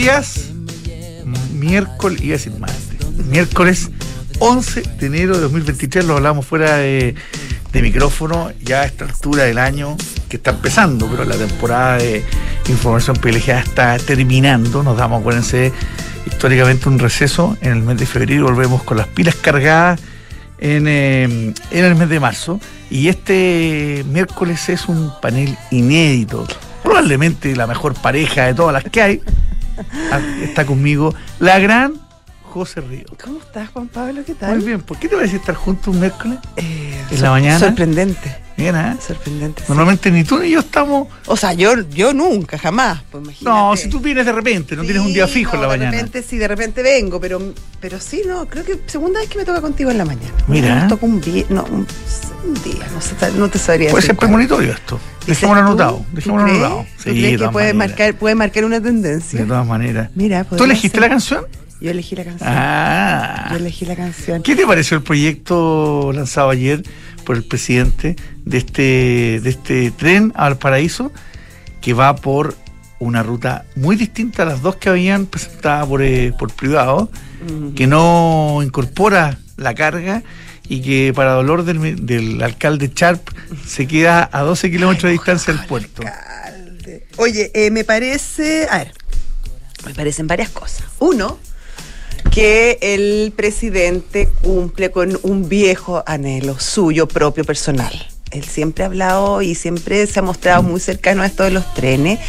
días. Miércoles, iba a decir martes. Miércoles 11 de enero de 2023, lo hablamos fuera de, micrófono, ya a esta altura del año, que está empezando, pero la temporada de información privilegiada está terminando. Nos damos, acuérdense, históricamente un receso en el mes de febrero. Volvemos con las pilas cargadas en, eh, en el mes de marzo. Y este miércoles es un panel inédito. Probablemente la mejor pareja de todas las que hay. Ah, Está conmigo la gran José Río. ¿Cómo estás, Juan Pablo? ¿Qué tal? Muy bien, ¿por qué te parece estar juntos un miércoles? Eh, ¿En la mañana? Sorprendente. Bien, ¿eh? Sorprendente. sí. Normalmente ni tú ni yo estamos. O sea, yo, yo nunca, jamás. Pues imagínate. No, si tú vienes de repente, no tienes un día fijo en la mañana. De repente sí, de repente vengo, pero, pero sí, no, creo que segunda vez que me toca contigo en la mañana. Mira. Me toca un día, no, un, un día, no, sé, no te sabría Puede decir ser cuál. premonitorio esto. ¿Dices Dejémoslo tú? anotado. ¿Tú Dejémoslo anotado. ¿Tú Sí, crees de que puede maneras. marcar, puede marcar una tendencia? De todas maneras. Mira, ¿Tú elegiste ser. la canción? Yo elegí la canción. Ah. Yo elegí la canción. ¿Qué te pareció el proyecto lanzado ayer por el presidente de este, de este tren al paraíso que va por una ruta muy distinta a las dos que habían presentado por, eh, por privado, que no incorpora la carga y que para dolor del, alcalde Charp se queda a 12 kilómetros de distancia del puerto. Alcalde. Oye, eh, me parece. A ver, me parecen varias cosas. Uno, que el presidente cumple con un viejo anhelo suyo propio personal. Él siempre ha hablado y siempre se ha mostrado muy cercano a esto de los trenes.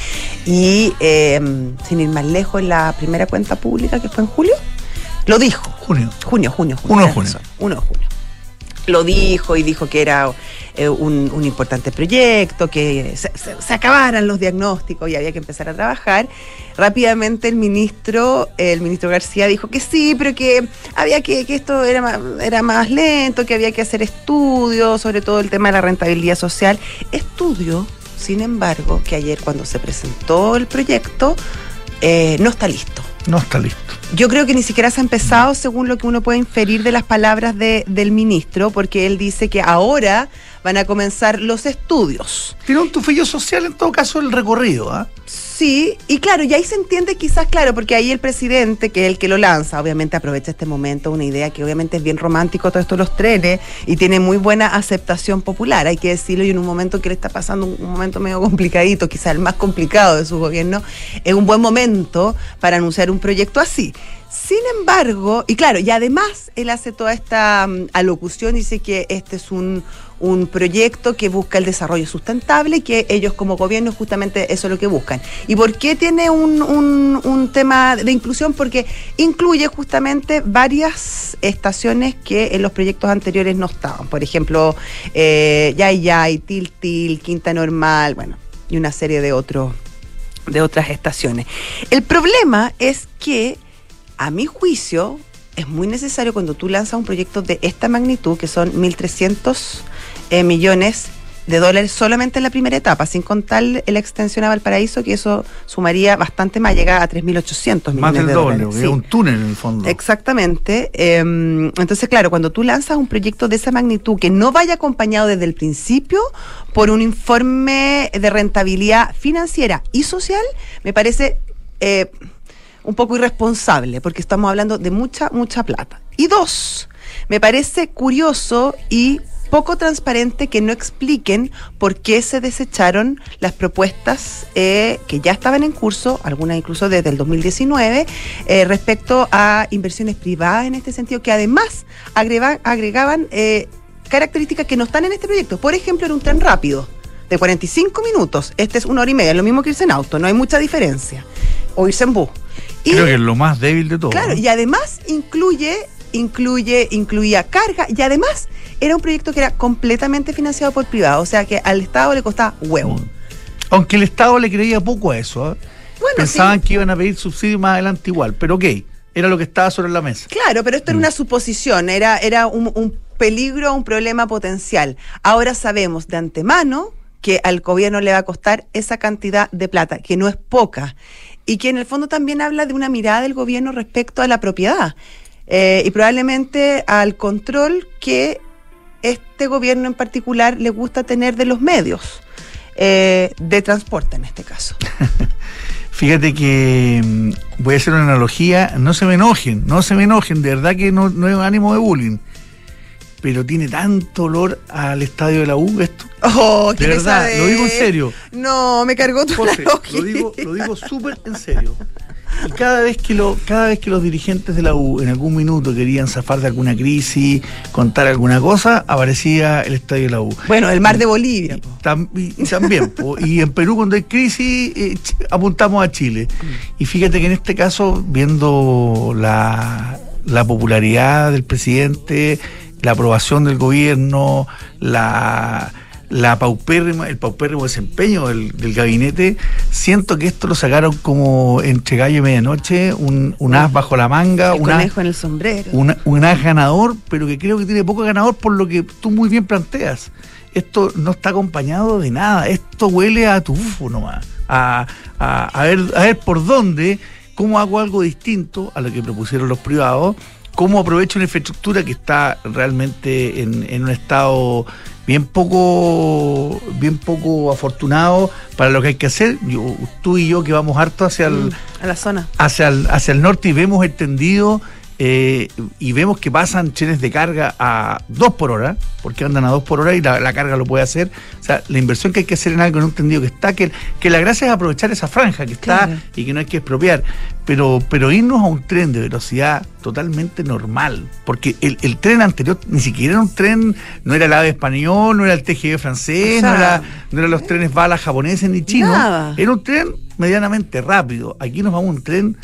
Y eh, sin ir más lejos, en la primera cuenta pública que fue en julio, lo dijo. Junio. Junio, junio, junio. Uno de junio. uno de junio. Lo dijo y dijo que era eh, un, importante proyecto, que se acabaran los diagnósticos y había que empezar a trabajar. Rápidamente el ministro, el ministro García dijo que sí, pero que había que, que esto era más, era más lento, que había que hacer estudios, sobre todo el tema de la rentabilidad social. Estudio, sin embargo, que ayer cuando se presentó el proyecto, eh, no está listo. No está listo. Yo creo que ni siquiera se ha empezado según lo que uno puede inferir de las palabras de- del ministro, porque él dice que ahora van a comenzar los estudios. Tiene un tufillo social en todo caso el recorrido, ¿ah? Sí, y claro, y ahí se entiende quizás, claro, porque ahí el presidente, que es el que lo lanza, obviamente aprovecha este momento, una idea que obviamente es bien romántico, todo esto de los trenes, y tiene muy buena aceptación popular, hay que decirlo, y en un momento que le está pasando un, un momento medio complicadito, quizás el más complicado de su gobierno, es un buen momento para anunciar un proyecto así. Sin embargo, y claro, y además él hace toda esta mm, alocución, dice que este es un, un proyecto que busca el desarrollo sustentable y que ellos como gobierno justamente eso es lo que buscan. ¿Y por qué tiene un, un- tema de inclusión? Porque incluye justamente varias estaciones que en los proyectos anteriores no estaban. Por ejemplo, eh, Yay Yay, Til, Quinta Normal, bueno, y una serie de otros de otras estaciones. El problema es que, a mi juicio, es muy necesario cuando tú lanzas un proyecto de esta magnitud, que son 1.300 eh, millones de dólares solamente en la primera etapa, sin contar la extensión a Valparaíso, que eso sumaría bastante más, llega a 3.800 millones Más del de doble, Sí. un túnel en el fondo. Exactamente. Eh, entonces, claro, cuando tú lanzas un proyecto de esa magnitud que no vaya acompañado desde el principio por un informe de rentabilidad financiera y social, me parece eh, un poco irresponsable, porque estamos hablando de mucha, mucha plata. Y dos, me parece curioso y poco transparente que no expliquen por qué se desecharon las propuestas eh, que ya estaban en curso, algunas incluso desde el 2019, eh, respecto a inversiones privadas en este sentido, que además agrega- agregaban eh, características que no están en este proyecto. Por ejemplo, era un tren rápido de 45 minutos. Este es una hora y media, es lo mismo que irse en auto, no hay mucha diferencia. O irse en bus. Y- Creo que es lo más débil de todo. Claro, y además incluye, incluye, incluía carga y además era un proyecto que era completamente financiado por privado, o sea que al Estado le costaba huevo. Mm. Aunque el Estado le creía poco a eso. ¿ah? Bueno, Pensaban sí. que iban a pedir subsidio más adelante igual, pero ok, era lo que estaba sobre la mesa. Claro, pero esto era una suposición, era, era un, un peligro, un problema potencial. Ahora sabemos de antemano que al gobierno le va a costar esa cantidad de plata, que no es poca, y que en el fondo también habla de una mirada del gobierno respecto a la propiedad eh, y probablemente al control que este gobierno en particular le gusta tener de los medios eh, de transporte en este caso. Fíjate que mm, voy a hacer una analogía, no se me enojen, no se me enojen, de verdad que no, no es ánimo de bullying. Pero tiene tanto olor al estadio de la U esto. Oh, de verdad, lo digo en serio. No, me cargó tu lo digo, lo digo súper en serio. Y cada vez que lo, cada vez que los dirigentes de la U en algún minuto querían zafar de alguna crisis, contar alguna cosa, aparecía el estadio de la U. Bueno, el mar de Bolivia. Y, también, y en Perú cuando hay crisis eh, apuntamos a Chile. Y fíjate que en este caso, viendo la, la popularidad del presidente, la aprobación del gobierno, la la paupérrima, el paupérrimo desempeño del, gabinete, siento que esto lo sacaron como entre gallo y medianoche, un, un as bajo la manga, un conejo en el sombrero. un as ganador, pero que creo que tiene poco ganador por lo que tú muy bien planteas. Esto no está acompañado de nada, esto huele a tufo nomás, a, a, ver, a ver por dónde, cómo hago algo distinto a lo que propusieron los privados cómo aprovecho una infraestructura que está realmente en, en, un estado bien poco, bien poco afortunado para lo que hay que hacer. Yo, tú y yo que vamos harto hacia el, mm, a la zona. Hacia el, hacia el norte y vemos extendido eh, y vemos que pasan trenes de carga a dos por hora, porque andan a dos por hora y la, carga lo puede hacer. O sea, la inversión que hay que hacer en algo no entendido que está, que, que la gracia es aprovechar esa franja que está y que no hay que expropiar. Pero, pero irnos a un tren de velocidad totalmente normal, porque el, tren anterior ni siquiera era un tren, no era el AVE español, no era el TGV francés, no, era, no eran los trenes balas japoneses ni chinos, era un tren medianamente rápido. Aquí nos vamos a un tren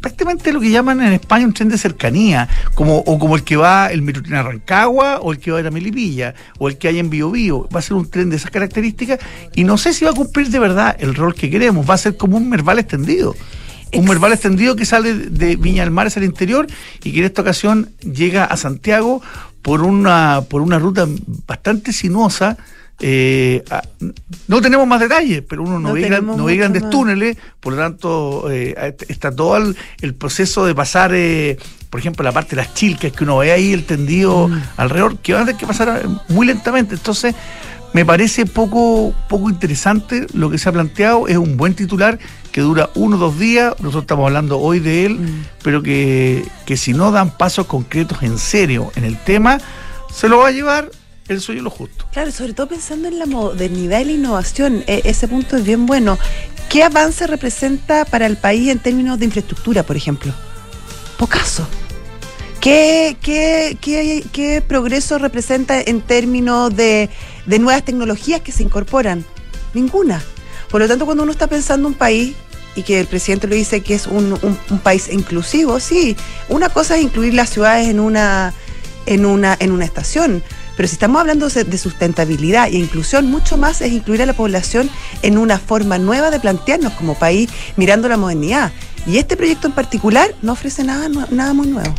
prácticamente lo que llaman en España un tren de cercanía, como, o como el que va el Metrotren a Rancagua, o el que va a la Melipilla, o el que hay en Bio, Bio. Va a ser un tren de esas características y no sé si va a cumplir de verdad el rol que queremos. Va a ser como un Merval extendido. Un Merval extendido que sale de Viña del Mar hacia el interior y que en esta ocasión llega a Santiago por una, por una ruta bastante sinuosa eh, ah, no tenemos más detalles, pero uno no, ve, no ve, grandes túneles, por lo tanto eh, está todo el, proceso de pasar, eh, por ejemplo, la parte de las chilcas que uno ve ahí, el tendido mm. alrededor, que va a tener que pasar muy lentamente. Entonces, me parece poco, poco interesante lo que se ha planteado, es un buen titular que dura uno o dos días, nosotros estamos hablando hoy de él, mm. pero que, que si no dan pasos concretos en serio en el tema, se lo va a llevar el suyo lo justo. Claro, sobre todo pensando en la modernidad y la innovación, e, ese punto es bien bueno. ¿Qué avance representa para el país en términos de infraestructura, por ejemplo? Pocaso. ¿Qué, qué, qué, qué progreso representa en términos de, de nuevas tecnologías que se incorporan? Ninguna. Por lo tanto, cuando uno está pensando un país y que el presidente lo dice que es un, un, país inclusivo, sí, una cosa es incluir las ciudades en una, en una, en una estación, pero si estamos hablando de sustentabilidad e inclusión, mucho más es incluir a la población en una forma nueva de plantearnos como país mirando la modernidad. Y este proyecto en particular no ofrece nada, nada muy nuevo.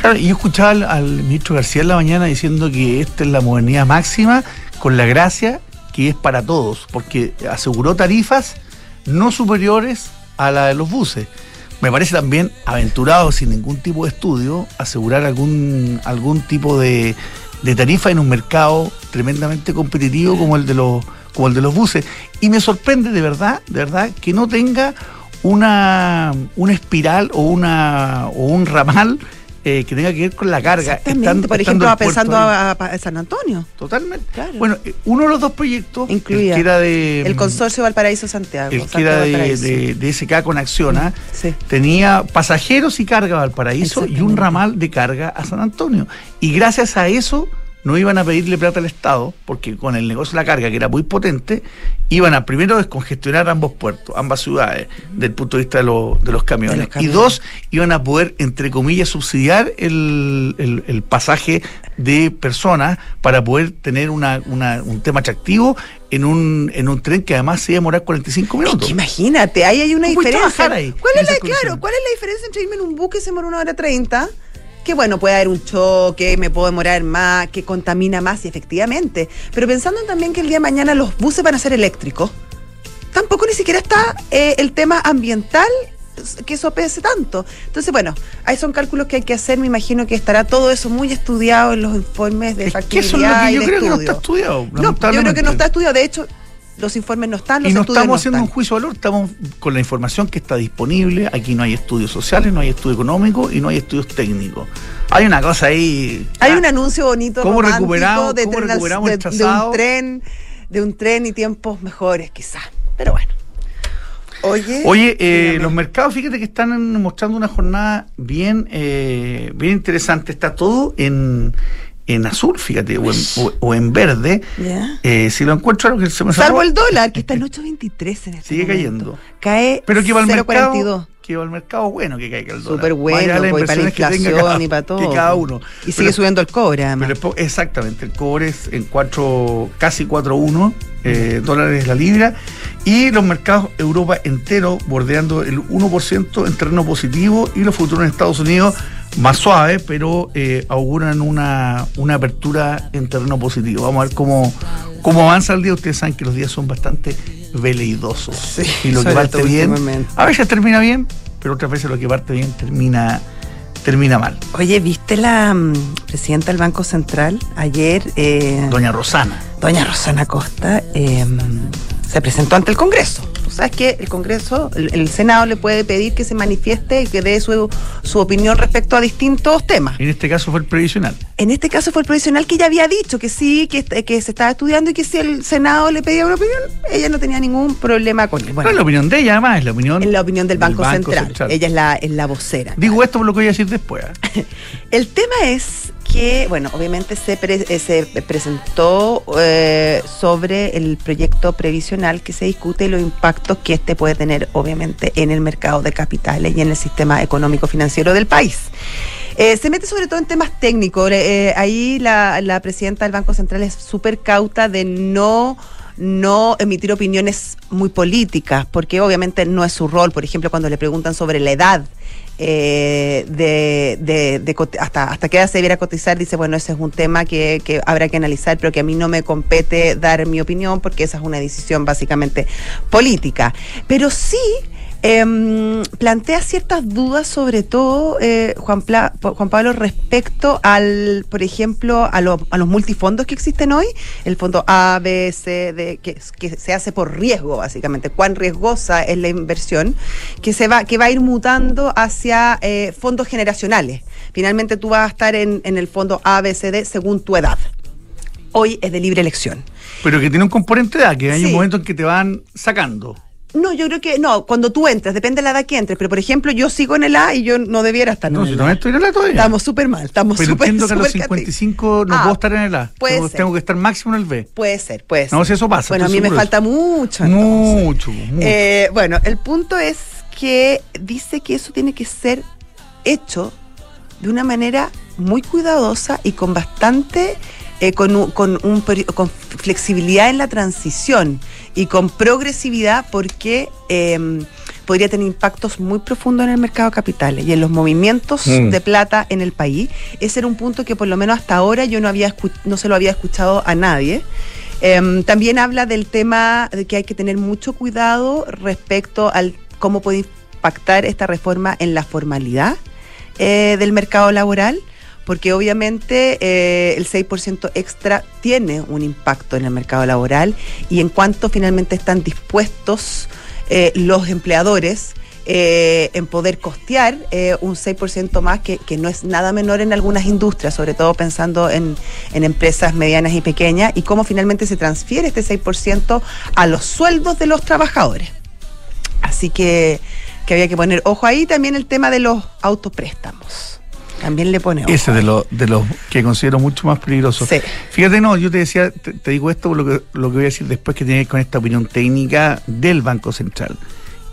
Claro, yo escuchaba al, ministro García en la mañana diciendo que esta es la modernidad máxima con la gracia que es para todos, porque aseguró tarifas no superiores a la de los buses. Me parece también aventurado, sin ningún tipo de estudio, asegurar algún, algún tipo de, de tarifa en un mercado tremendamente competitivo como el de los como el de los buses. Y me sorprende de verdad de verdad que no tenga una una espiral o una o un ramal eh, que tenga que ver con la carga. por ejemplo, pensando a, San Antonio. Totalmente. Bueno, eh, uno de los dos proyectos, Incluía el que era de. El Consorcio Valparaíso Santiago. El que era de, de, SK con Acciona, tenía pasajeros y carga a Valparaíso y un ramal de carga a San Antonio. Y gracias a eso no iban a pedirle plata al Estado, porque con el negocio de la carga, que era muy potente, iban a primero descongestionar ambos puertos, ambas ciudades, desde el punto de vista de, los, camiones. Y dos, iban a poder, entre comillas, subsidiar el, pasaje de personas para poder tener una, un tema atractivo en un, en un tren que además se iba a demorar 45 minutos. imagínate, ahí hay una diferencia. Ahí, ¿Cuál es la, claro, ¿cuál es la diferencia entre irme en un buque y se demora una hora 30? Que bueno, puede haber un choque, me puedo demorar más, que contamina más, y efectivamente. Pero pensando también que el día de mañana los buses van a ser eléctricos, tampoco ni siquiera está eh, el tema ambiental que eso pese tanto. Entonces, bueno, ahí son cálculos que hay que hacer. Me imagino que estará todo eso muy estudiado en los informes de factibilidad. Que eso es lo que yo creo que no está estudiado. No, yo creo que no está estudiado. De hecho, los informes no están, los y no estudios estamos haciendo están. un juicio de valor, estamos con la información que está disponible. Aquí no hay estudios sociales, no hay estudio económico y no hay estudios técnicos. Hay una cosa ahí. Hay ah, un anuncio bonito ¿Cómo recuperamos- de, cómo recuperamos el de- de un tren, de un tren y tiempos mejores, quizás. Pero bueno. Oye, Oye, eh, los mercados, fíjate que están mostrando una jornada bien, eh, bien interesante. Está todo en, en azul, fíjate, o en, o- o en verde. Eh, si lo encuentro, lo que se me Salvo el dólar, que está en 8.23 en este Sigue momento. cayendo. Cae Pero que va al 0.42. mercado. Que va al mercado bueno que caiga el dólar. Súper bueno, pues, para la inflación cada- y para todo. Que cada uno. Y sigue Pero- subiendo el cobre, además. pero exactamente, el cobre es en cuatro, casi 4.1 eh, dólares la libra y los mercados Europa entero bordeando el 1% en terreno positivo y los futuros en Estados Unidos más suaves, pero eh, auguran una, una apertura en terreno positivo. Vamos a ver cómo, cómo avanza el día. Ustedes saben que los días son bastante veleidosos. Sí, y lo que parte bien, a veces termina bien, pero otras veces lo que parte bien termina, termina mal. Oye, ¿viste la mm, presidenta del Banco Central ayer? eh, Doña Rosana. Doña Rosana Costa eh, se presentó ante el Congreso. Tú sabes que el Congreso, el, el Senado le puede pedir que se manifieste y que dé su, su opinión respecto a distintos temas. En este caso fue el previsional. En este caso fue el profesional que ya había dicho que sí, que, que se estaba estudiando y que si el Senado le pedía una opinión, ella no tenía ningún problema con él. no es la opinión de ella, además, es la opinión. en la opinión del Banco, Central. Ella es la, es la vocera. Digo esto por lo que voy a decir después. ¿eh? El tema es que, bueno, obviamente se, pre- eh, se presentó eh, sobre el proyecto previsional que se discute y los impactos que este puede tener, obviamente, en el mercado de capitales y en el sistema económico-financiero del país. Eh, se mete sobre todo en temas técnicos. Eh, ahí la, la presidenta del Banco Central es súper cauta de no no emitir opiniones muy políticas, porque obviamente no es su rol. Por ejemplo, cuando le preguntan sobre la edad eh, de, de- de hasta, hasta qué edad se debiera cotizar, dice, bueno, ese es un tema que, que habrá que analizar, pero que a mí no me compete dar mi opinión, porque esa es una decisión básicamente política. Pero sí em, plantea ciertas dudas, sobre todo, eh, Juan, Pla- Juan Pablo, respecto al, por ejemplo, a, lo- a los multifondos que existen hoy, el fondo A, B, C, D, que, que se hace por riesgo, básicamente, cuán riesgosa es la inversión, que, se va, que va a ir mutando hacia eh, fondos generacionales. Finalmente tú vas a estar en, en el fondo A, B, C, D según tu edad. Hoy es de libre elección. Pero que tiene un componente de edad, que hay Sí. un momento en que te van sacando. No, yo creo que no, cuando tú entres, depende de la edad que entres, pero por ejemplo, yo sigo en el A y yo no debiera estar No, en si el no A. estoy en la todavía. Estamos súper mal, estamos Pero súper entiendo que a los súper cati- 55 no Ah, puedo estar en el A. puede tengo, ser. tengo que estar máximo en el B. Puede ser, puede ser. No, si eso pasa, Bueno, a mí me falta mucho. entonces. Mucho, mucho. Eh, bueno, el punto es que dice que eso tiene que ser hecho de una manera muy cuidadosa y con bastante, eh, con, un, con, un con flexibilidad en la transición y con progresividad porque eh, podría tener impactos muy profundos en el mercado de capitales y en los movimientos Mm. de plata en el país. Ese era un punto que por lo menos hasta ahora yo no, había no se lo había escuchado a nadie. Em, también habla del tema de que hay que tener mucho cuidado respecto al cómo puede impactar esta reforma en la formalidad eh, del mercado laboral, porque obviamente eh, el 6% extra tiene un impacto en el mercado laboral y en cuanto finalmente están dispuestos eh, los empleadores eh, en poder costear eh, un 6% más, que, que no es nada menor en algunas industrias, sobre todo pensando en, en empresas medianas y pequeñas, y cómo finalmente se transfiere este 6% a los sueldos de los trabajadores. Así que, que había que poner ojo ahí también el tema de los autopréstamos. También le pone ojo. Ese de los de los que considero mucho más peligrosos. Sí. Fíjate, no, yo te decía, te, te digo esto lo que, lo que voy a decir después que tiene que ver con esta opinión técnica del Banco Central.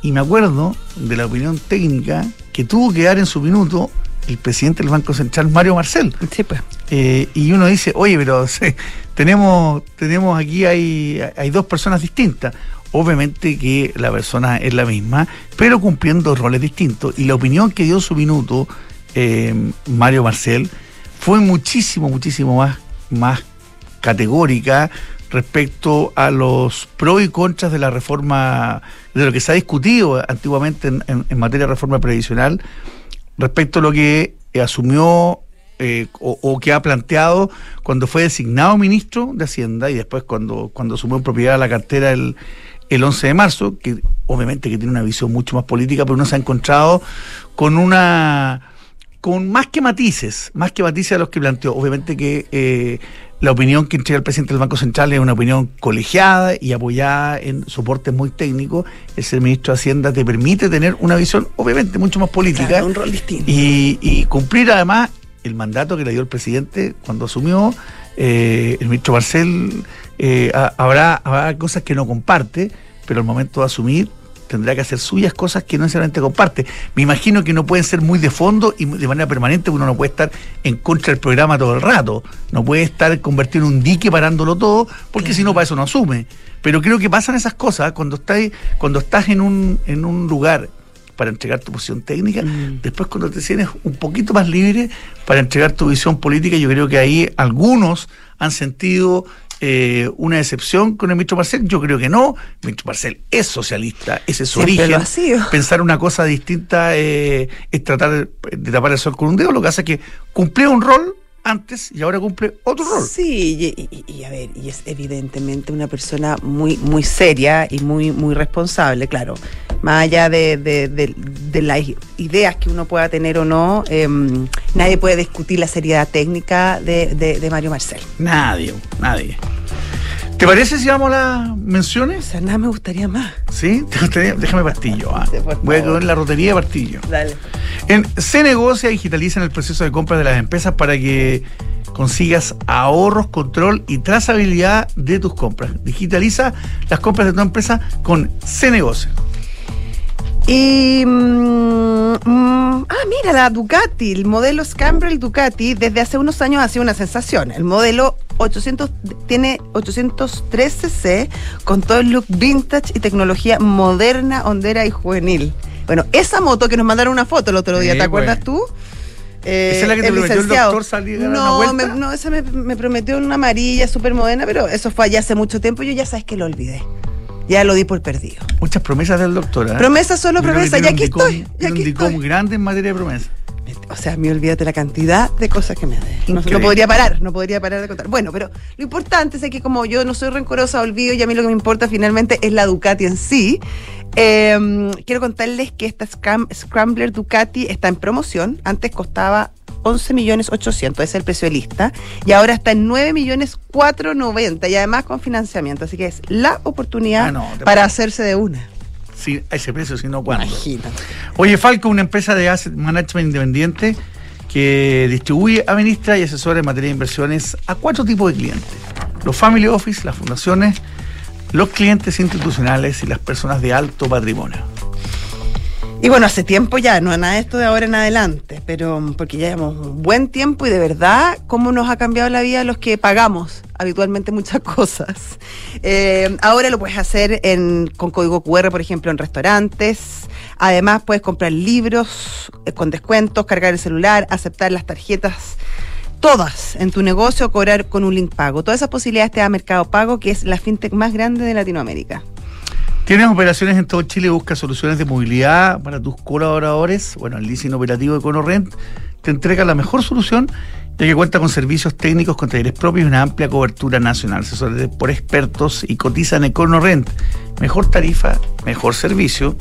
Y me acuerdo de la opinión técnica que tuvo que dar en su minuto el presidente del Banco Central, Mario Marcel. Sí, pues. Eh, y uno dice, oye, pero tenemos, tenemos aquí, hay, hay dos personas distintas. Obviamente que la persona es la misma, pero cumpliendo roles distintos. Y la opinión que dio en su minuto eh, Mario Marcel fue muchísimo, muchísimo más, más categórica respecto a los pros y contras de la reforma, de lo que se ha discutido antiguamente en, materia de reforma previsional, respecto a lo que asumió eh, o, que ha planteado cuando fue designado ministro de Hacienda y después cuando, cuando asumió en propiedad la cartera el, el 11 de marzo, que obviamente que tiene una visión mucho más política, pero uno se ha encontrado con una con más que matices, más que matices a los que planteó. Obviamente que eh, la opinión que entrega el presidente del Banco Central es una opinión colegiada y apoyada en soportes muy técnicos. El ser ministro de Hacienda te permite tener una visión, obviamente, mucho más política. un rol distinto. Y, cumplir además el mandato que le dio el presidente cuando asumió. Eh, el ministro Marcel eh, habrá, habrá cosas que no comparte, pero al momento de asumir tendrá que hacer suyas cosas que no necesariamente comparte. Me imagino que no pueden ser muy de fondo y de manera permanente, uno no puede estar en contra del programa todo el rato, no puede estar convertido en un dique parándolo todo, porque si no para eso no asume. Pero creo que pasan esas cosas cuando estás, cuando estás en un, en un lugar para entregar tu posición técnica, mm. después cuando te sientes un poquito más libre para entregar tu visión política, yo creo que ahí algunos han sentido eh, una excepción con el ministro Marcel? Yo creo que no. El ministro Marcel es socialista, ese es su origen. Pensar una cosa distinta eh, es tratar de, tapar el sol con un dedo. Lo que hace es que cumplió un rol antes y ahora cumple otro rol. Sí, y, a ver, y es evidentemente una persona muy, muy seria y muy, muy responsable, claro. Más allá de, de, las ideas que uno pueda tener o no, em, nadie puede discutir la seriedad técnica de, Mario Marcel. Nadie, nadie. ¿Te parece si vamos a las menciones? O sea, nada me gustaría más. ¿Sí? Déjame pastillo. Ah. Voy a en la rotería de pastillo. Dale. En Se Negocia digitalizan el proceso de compra de las empresas para que consigas ahorros, control y trazabilidad de tus compras. Digitaliza las compras de tu empresa con Se Negocia. Y. Mm, mm, ah, mira, la Ducati, el modelo Scambrel Ducati, desde hace unos años ha sido una sensación. El modelo 800 tiene 813C con todo el look vintage y tecnología moderna, hondera y juvenil. Bueno, esa moto que nos mandaron una foto el otro día, ¿te acuerdas tú? Eh, ¿Esa es la que te prometió el doctor salir no, una Me, no, esa me, me prometió una amarilla súper moderna, pero eso fue allá hace mucho tiempo y yo ya sabes que lo olvidé. Ya lo di por perdido. Muchas promesas del doctor. ¿eh? Promesas, solo promesas. Ya aquí estoy. Ya aquí estoy. grande en materia de promesas. O sea, me olvídate la cantidad de cosas que me de. No, podría parar, no podría parar de contar. Bueno, pero lo importante es que como yo no soy rencorosa, olvido y a mí lo que me importa finalmente es la Ducati en sí. Em, quiero contarles que esta Scrambler Ducati está en promoción. Antes costaba 11 millones 800, es el precio de lista, y ahora está en 9 millones 490 y además con financiamiento, así que es la oportunidad ah, para hacerse de una. Sí, a ese precio, si no, ¿cuándo? Oye, Falco, una empresa de asset management independiente que distribuye, administra y asesora en materia de inversiones a cuatro tipos de clientes. Los family office, las fundaciones, los clientes institucionales y las personas de alto patrimonio. Y bueno, hace tiempo ya, no nada de esto de ahora en adelante, pero porque ya llevamos un buen tiempo y de verdad, cómo nos ha cambiado la vida los que pagamos habitualmente muchas cosas. Eh, ahora lo puedes hacer en, con código QR, por ejemplo, en restaurantes. Además, puedes comprar libros eh, con descuentos, cargar el celular, aceptar las tarjetas todas en tu negocio, cobrar con un link pago. Todas esas posibilidades te da Mercado Pago, que es la fintech más grande de Latinoamérica. Tienes operaciones en todo Chile, busca soluciones de movilidad para tus colaboradores. Bueno, el leasing operativo de ConoRent te entrega la mejor solución ya que cuenta con servicios técnicos con talleres propios y una amplia cobertura nacional. Se por expertos y cotizan en ConoRent. Mejor tarifa, mejor servicio.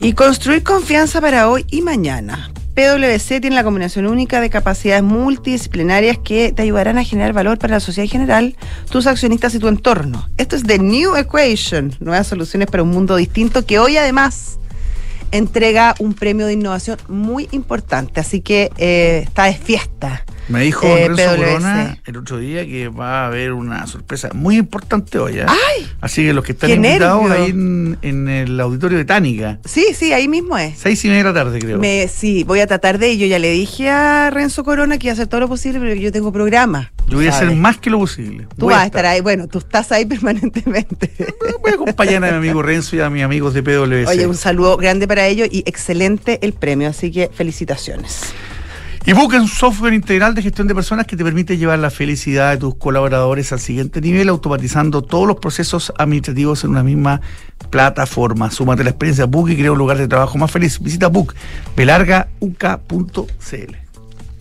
Y construir confianza para hoy y mañana. PwC tiene la combinación única de capacidades multidisciplinarias que te ayudarán a generar valor para la sociedad en general, tus accionistas y tu entorno. Esto es The New Equation, nuevas soluciones para un mundo distinto que hoy además entrega un premio de innovación muy importante. Así que eh, está de fiesta me dijo eh, Corona el otro día que va a haber una sorpresa muy importante hoy. ¿eh? Así que los que están invitados ahí en, el auditorio de Tánica. Sí, sí, ahí mismo es. Seis y media de la tarde, creo. Me, sí, voy a tratar de ello. Ya le dije a Renzo Corona que iba a hacer todo lo posible, pero yo tengo programa. Yo voy a hacer más que lo posible. Tú vas a estar ahí. Bueno, tú estás ahí permanentemente. Voy a acompañar a mi amigo Renzo y a mis amigos de PwC. Oye, un saludo grande para ellos y excelente el premio. Así que felicitaciones. Y busca un software integral de gestión de personas que te permite llevar la felicidad de tus colaboradores al siguiente nivel, automatizando todos los procesos administrativos en una misma plataforma. Súmate la experiencia Book y crea un lugar de trabajo más feliz. Visita Book, belargauk.cl.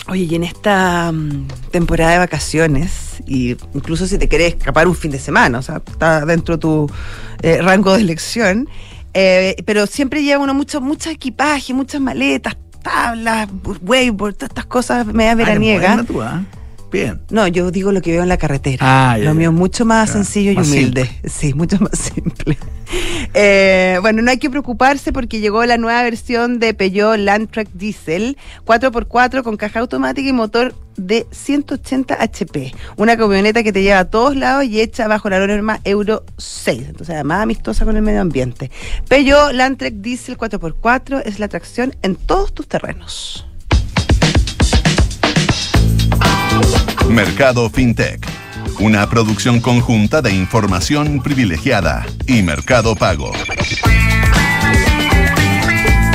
Oye, y en esta mm, temporada de vacaciones, y incluso si te querés escapar un fin de semana, o sea, está dentro de tu eh, rango de elección, eh, pero siempre lleva uno mucho, mucho equipaje, muchas maletas, tablas, wakeboard, todas estas cosas media veraniegas. Ah, Bien. No, yo digo lo que veo en la carretera. Ah, ya, lo mío es mucho más Ya, sencillo y más humilde. Sí, mucho más simple. Eh, bueno, no hay que preocuparse porque llegó la nueva versión de Peugeot Landtrek Diesel 4x4 con caja automática y motor de 180 HP. Una camioneta que te lleva a todos lados y hecha bajo la norma Euro 6. Entonces, además amistosa con el medio ambiente. Peugeot Landtrek Diesel 4x4 es la tracción en todos tus terrenos. Mercado FinTech. Una producción conjunta de información privilegiada y Mercado Pago.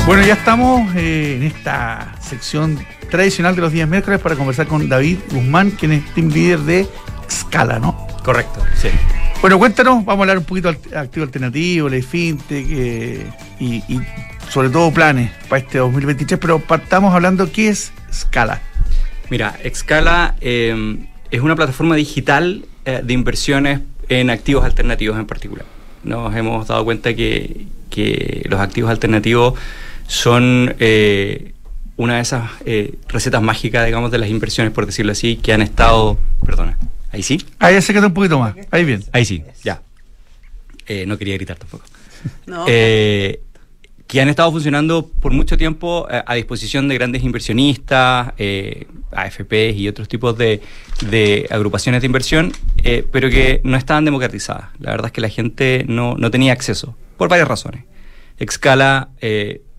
Bueno, ya estamos eh, en esta sección tradicional de los días miércoles para conversar con David Guzmán, quien es team leader de Scala, ¿no? Correcto, sí. Bueno, cuéntanos, vamos a hablar un poquito de activo alternativo, ley fintech eh, y, y sobre todo planes para este 2023, pero partamos hablando qué es Scala. Mira, Excala eh, es una plataforma digital eh, de inversiones en activos alternativos en particular. Nos hemos dado cuenta que, que los activos alternativos son eh, una de esas eh, recetas mágicas, digamos, de las inversiones, por decirlo así, que han estado... Perdona, ¿ahí sí? Ahí acércate un poquito más, ahí bien. Ahí sí, ya. Eh, no quería gritar tampoco. No. Eh, que han estado funcionando por mucho tiempo eh, a disposición de grandes inversionistas, eh, AFPs y otros tipos de, agrupaciones de inversión, eh, pero que no estaban democratizadas. La verdad es que la gente no, no tenía acceso, por varias razones. Excala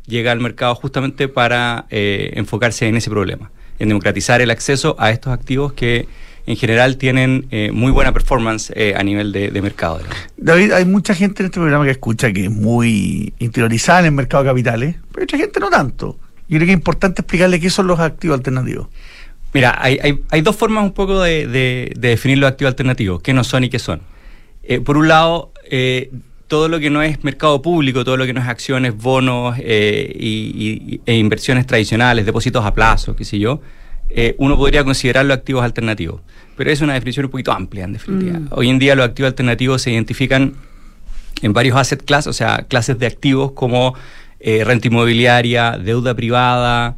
llega al mercado justamente para enfocarse en ese problema, en democratizar el acceso a estos activos que en general tienen eh, muy buena performance eh, a nivel de, de mercado. David, hay mucha gente en este programa que escucha que es muy interiorizada en el mercado de capitales, pero mucha gente no tanto. Yo creo que es importante explicarle qué son los activos alternativos. Mira, hay, hay- hay dos formas un poco de, de- de definir los activos alternativos, qué no son y qué son. Eh, por un lado, todo lo que no es mercado público, todo lo que no es acciones, bonos eh, y, y- e inversiones tradicionales, depósitos a plazo, qué sé yo, eh, uno podría considerarlo activos alternativos. Pero es una definición un poquito amplia, en definitiva. Hoy en día los activos alternativos se identifican en varios asset class, o sea, clases de activos como eh, renta inmobiliaria, deuda privada,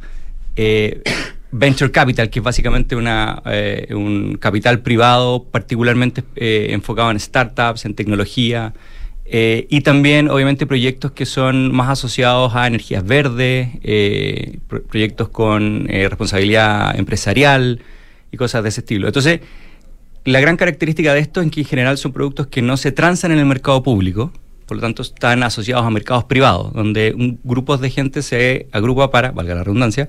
eh, venture capital, que es básicamente una, eh, un capital privado particularmente enfocado en startups, en tecnología, eh, y también obviamente proyectos que son más asociados a energías verdes, eh, pro- proyectos con eh, responsabilidad empresarial y cosas de ese estilo. Entonces, la gran característica de esto es que en general son productos que no se transan en el mercado público, por lo tanto están asociados a mercados privados, donde grupos de gente se agrupa para, valga la redundancia,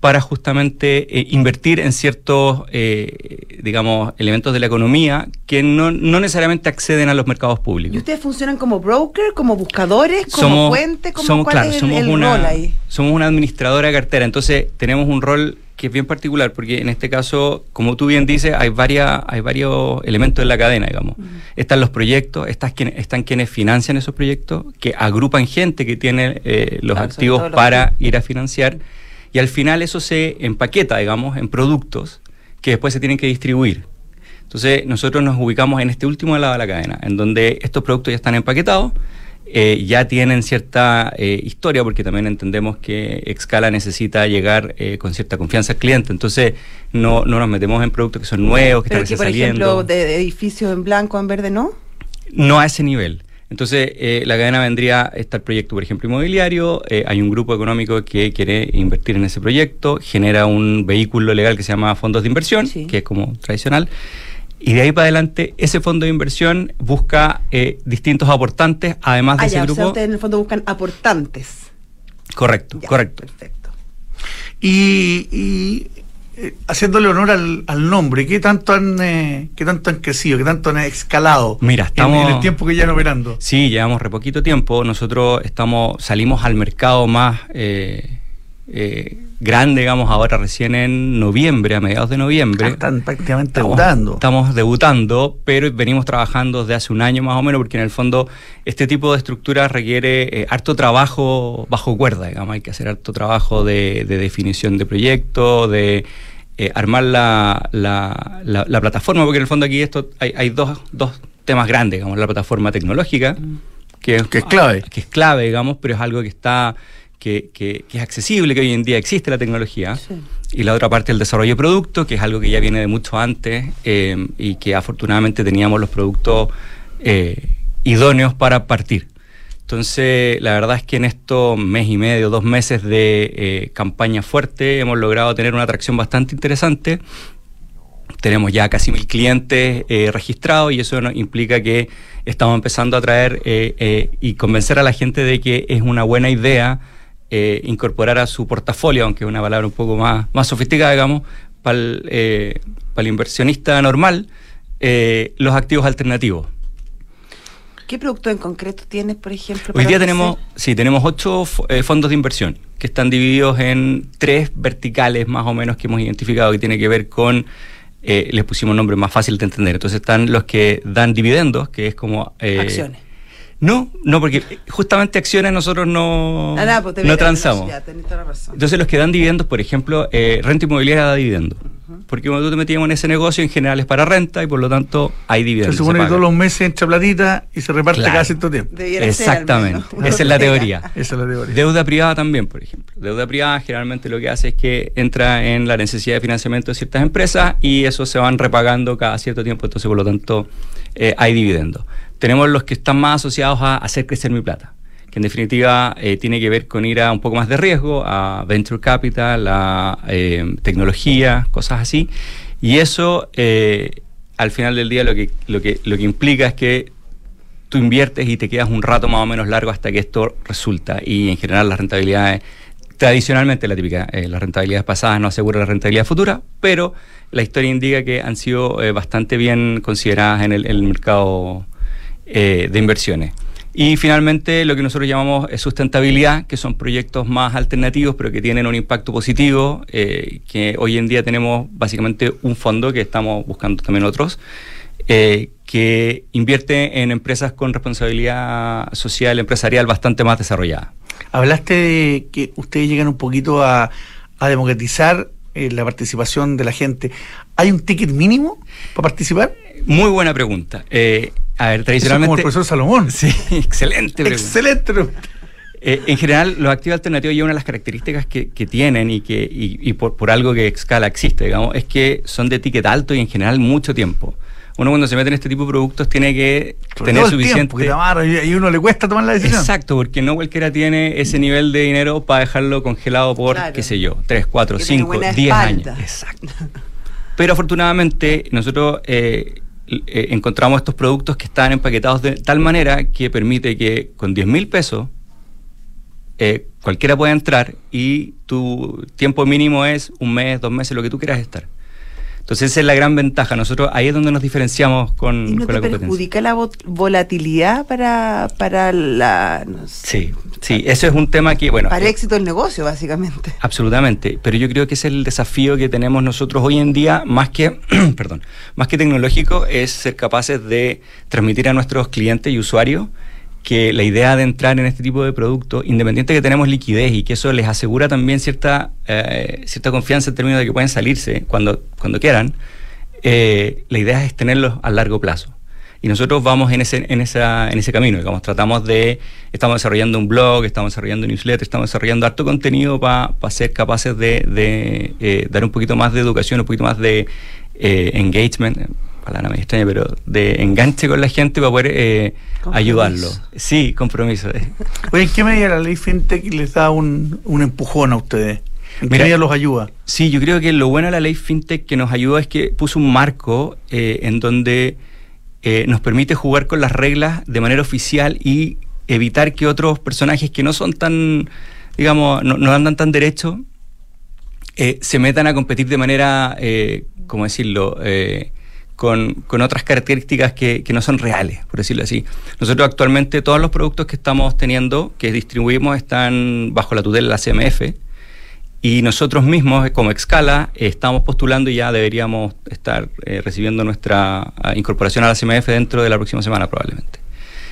para justamente eh, invertir en ciertos, eh, digamos, elementos de la economía que no, no necesariamente acceden a los mercados ¿Y públicos. ustedes funcionan como broker, como buscadores, como puente? Como, somos, ¿Cuál claro, es el, somos el una, rol ahí? somos una administradora de cartera, entonces tenemos un rol que es bien particular, porque en este caso, como tú bien dices, hay, varias, hay varios elementos en la cadena, digamos. Están los proyectos, están quienes, están quienes financian esos proyectos, que agrupan gente que tiene eh, los Claro, activos los para ir a financiar, y al final eso se empaqueta, digamos, en productos que después se tienen que distribuir. Entonces, nosotros nos ubicamos en este último lado de la cadena, en donde estos productos ya están empaquetados, eh, ya tienen cierta eh, historia, porque también entendemos que Excala necesita llegar eh, con cierta confianza al cliente. Entonces, no, no nos metemos en productos que son nuevos, que Pero están que, por saliendo. ejemplo, de, de edificios en blanco, en verde, ¿no? No a ese nivel. Entonces, eh, la cadena vendría, está el proyecto, por ejemplo, inmobiliario, eh, hay un grupo económico que quiere invertir en ese proyecto, genera un vehículo legal que se llama fondos de inversión, Sí. que es como tradicional, y de ahí para adelante ese fondo de inversión busca eh, distintos aportantes, además de Ah, ese ya, o grupo. sea, ustedes en el fondo buscan aportantes. Correcto, Ya, correcto. Perfecto. Y, y, eh, haciéndole honor al, al nombre, ¿qué tanto han eh, qué tanto han crecido, qué tanto han escalado Mira, estamos- en, el tiempo que llevan operando? Sí, llevamos re poquito tiempo. Nosotros estamos, salimos al mercado más eh, eh, grande, digamos, ahora recién en noviembre, a mediados de noviembre. Están prácticamente Estamos- debutando. Estamos debutando, pero venimos trabajando desde hace un año más o menos, porque en el fondo este tipo de estructura requiere eh, harto trabajo bajo cuerda, digamos. Hay que hacer harto trabajo de, de definición de proyecto, de eh, armar la, la, la, plataforma, porque en el fondo aquí esto hay, hay dos, dos temas grandes, digamos, la plataforma tecnológica, mm. que, es, que es clave. Que es clave, digamos, pero es algo que está que, que, es accesible, que hoy en día existe la tecnología, y la otra parte el desarrollo de producto, que es algo que ya viene de mucho antes eh, y que afortunadamente teníamos los productos eh, idóneos para partir. Entonces, la verdad es que en estos mes y medio, dos meses de eh, campaña fuerte, hemos logrado tener una atracción bastante interesante. Tenemos ya casi mil clientes registrados y eso implica que estamos empezando a traer y convencer a la gente de que es una buena idea eh, incorporar a su portafolio, aunque es una palabra un poco más, más sofisticada, digamos, para el, eh, inversionista normal, eh, los activos alternativos. ¿Qué producto en concreto tienes, por ejemplo? Hoy día tenemos, sí, tenemos ocho fondos de inversión que están divididos en tres verticales más o menos que hemos identificado que tiene que ver con les pusimos nombres más fáciles de entender. Entonces están los que dan dividendos, que es como... Acciones. No, no, porque justamente acciones nosotros no, ah, pues no transamos. Entonces los que dan dividendos, por ejemplo, eh, renta inmobiliaria da dividendos. Porque cuando tú te metíamos en ese negocio, en general es para renta y por lo tanto hay dividendos. Se supone que todos los meses entra platita y se reparte cada cierto tiempo. Exactamente, esa es la teoría. Esa es la teoría. Deuda privada también, por ejemplo. Deuda privada generalmente lo que hace es que entra en la necesidad de financiamiento de ciertas empresas y eso se van repagando cada cierto tiempo, entonces por lo tanto eh, hay dividendos tenemos los que están más asociados a hacer crecer mi plata, que en definitiva eh, tiene que ver con ir a un poco más de riesgo, a venture capital, a eh, tecnología, cosas así. Y eso, eh, al final del día, lo que, lo, que, lo que implica es que tú inviertes y te quedas un rato más o menos largo hasta que esto resulta. Y en general las rentabilidades, tradicionalmente la típica, las rentabilidades pasadas no aseguran la rentabilidad futura, pero la historia indica que han sido bastante bien consideradas en el, mercado eh, de inversiones. Y finalmente lo que nosotros llamamos sustentabilidad, que son proyectos más alternativos, pero que tienen un impacto positivo, eh, que hoy en día tenemos básicamente un fondo que estamos buscando también otros, eh, que invierte en empresas con responsabilidad social empresarial bastante más desarrollada. Hablaste de que ustedes llegan un poquito a, democratizar la participación de la gente. ¿Hay un ticket mínimo para participar? Muy buena pregunta. A ver, tradicionalmente. como el profesor Salomón. Sí, excelente. Excelente. Eh, en general, los activos alternativos y una de las características que, tienen y que y, por, algo que escala existe, digamos, es que son de ticket alto y en general mucho tiempo. Uno cuando se mete en este tipo de productos tiene que tener suficiente. Tiempo, y, uno le cuesta tomar la decisión. Exacto, porque no cualquiera tiene ese nivel de dinero para dejarlo congelado por, qué sé yo, 3, 4, 5, 10 años. Exacto. Pero afortunadamente, nosotros eh, eh, encontramos estos productos que están empaquetados de tal manera que permite que con 10 mil pesos eh, cualquiera pueda entrar y tu tiempo mínimo es un mes, dos meses, lo que tú quieras estar. Entonces esa es la gran ventaja. Nosotros ahí es donde nos diferenciamos con, ¿Y no te perjudica la volatilidad para, para la... sí, sí, eso es un tema que, bueno... Para el eh, éxito del negocio, básicamente. Absolutamente, pero yo creo que es el desafío que tenemos nosotros hoy en día, más que, perdón, más que tecnológico, es ser capaces de transmitir a nuestros clientes y usuarios que la idea de entrar en este tipo de producto, independiente de que tenemos liquidez y que eso les asegura también cierta, eh, cierta confianza en términos de que pueden salirse cuando, cuando quieran, eh, la idea es tenerlos a largo plazo. Y nosotros vamos en ese, en esa, en ese camino, digamos, tratamos de, estamos desarrollando un blog, estamos desarrollando newsletter, estamos desarrollando harto contenido para ser capaces de, de eh, dar un poquito más de educación, un poquito más de engagement, palabra me extraña, pero de enganche con la gente para poder eh, ayudarlo. Sí, compromiso. Oye, ¿en qué medida la ley FinTech les da un, empujón a ustedes? ¿En qué medida los ayuda? Sí, yo creo que lo bueno de la ley FinTech que nos ayuda es que puso un marco eh, en donde eh, nos permite jugar con las reglas de manera oficial y evitar que otros personajes que no son tan, digamos, no, no andan tan derechos, se metan a competir de manera, ¿cómo decirlo?, con, otras características que, no son reales, por decirlo así. Nosotros actualmente todos los productos que estamos teniendo, que distribuimos, están bajo la tutela de la CMF y nosotros mismos, como Excala, estamos postulando y ya deberíamos estar eh, recibiendo nuestra ah, incorporación a la CMF dentro de la próxima semana probablemente.